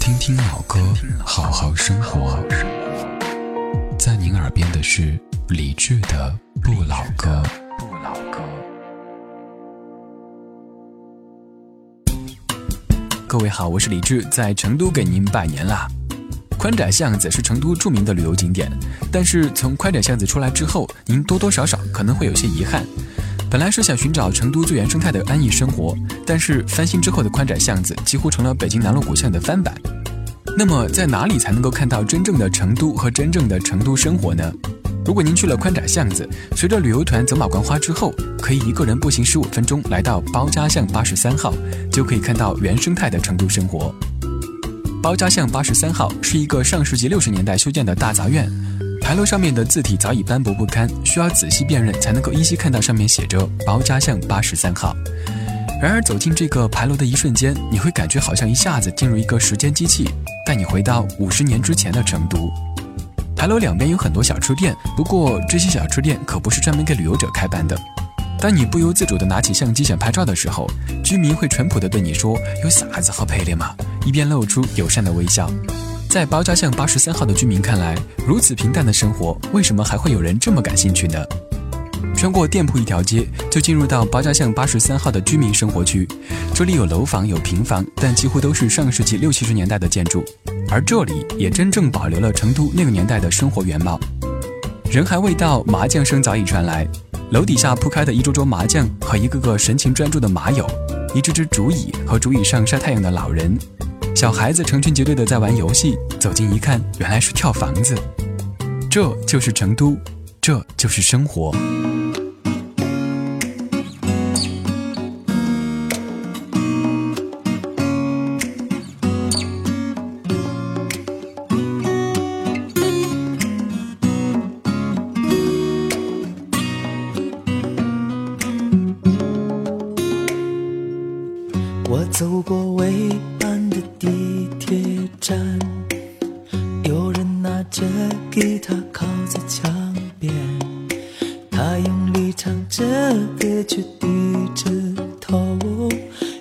听听老歌，好好生活。在您耳边的是李志的《》。不老歌。各位好，我是李志，在成都给您拜年啦。宽窄巷子是成都著名的旅游景点，但是从宽窄巷子出来之后，您多多少少可能会有些遗憾。本来是想寻找成都最原生态的安逸生活，但是翻新之后的宽窄巷子几乎成了北京南锣鼓巷的翻版。那么在哪里才能够看到真正的成都和真正的成都生活呢？如果您去了宽窄巷子，随着旅游团走马观花之后，可以一个人步行十五分钟来到包家巷八十三号，就可以看到原生态的成都生活。包家巷八十三号是一个上世纪六十年代修建的大杂院，牌楼上面的字体早已斑驳不堪，需要仔细辨认才能够依稀看到上面写着包家巷八十三号。然而走进这个牌楼的一瞬间，你会感觉好像一下子进入一个时间机器，带你回到五十年之前的成都。牌楼两边有很多小吃店，不过这些小吃店可不是专门给旅游者开办的。当你不由自主地拿起相机想拍照的时候，居民会淳朴地对你说：“有啥子好拍的嘛？”一边露出友善的微笑。在包家巷八十三号的居民看来，如此平淡的生活，为什么还会有人这么感兴趣呢？穿过店铺一条街，就进入到包家巷八十三号的居民生活区。这里有楼房，有平房，但几乎都是上世纪六七十年代的建筑。而这里也真正保留了成都那个年代的生活原貌。人还未到，麻将声早已传来。楼底下铺开的一桌桌麻将和一个个神情专注的麻友，一只只竹椅和竹椅上晒太阳的老人，小孩子成群结队的在玩游戏。走近一看，原来是跳房子。这就是成都，这就是生活。走过未站，有人拿着吉他靠在墙边，他用力唱着歌，却低着头，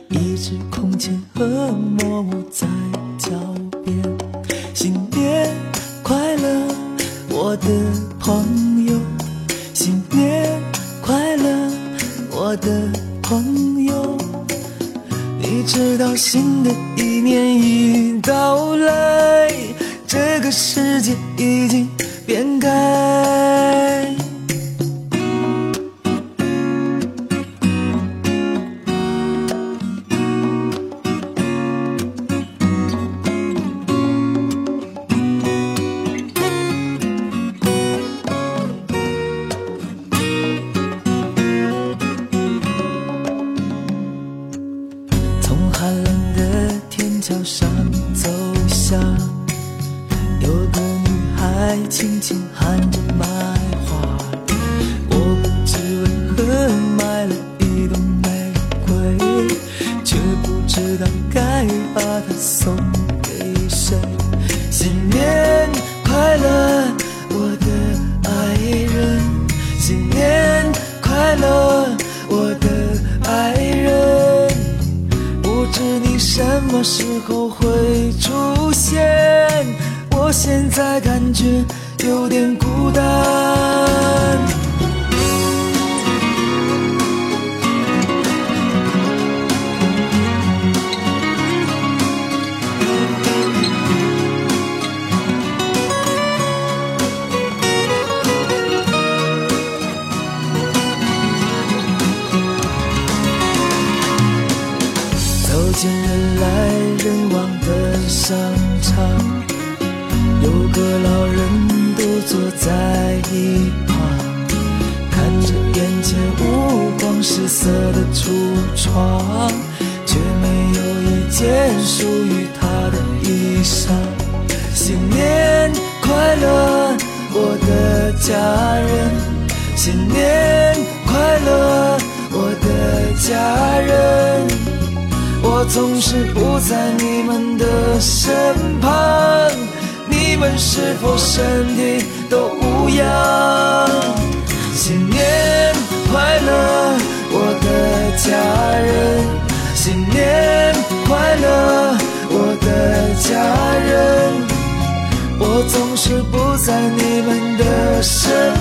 一直空前和默默在脚边。新年快乐，我的朋友！新年快乐，我的朋友！直到新的一年已到来，这个世界已经变改。含着满花我不知为何买了一朵玫瑰却不知道该把它送给谁新年快乐我的爱人新年快乐我的爱人。不知你什么时候会出现我现在感觉有点孤单。走进人来人往的商场有个老人坐在一旁看着眼前五光十色的橱窗却没有一件属于他的衣裳新年快乐我的家人新年快乐我的家人我总是不在你们的身旁。问是否身体都无恙新年快乐我的家人。新年快乐我的家人。我总是不在你们的身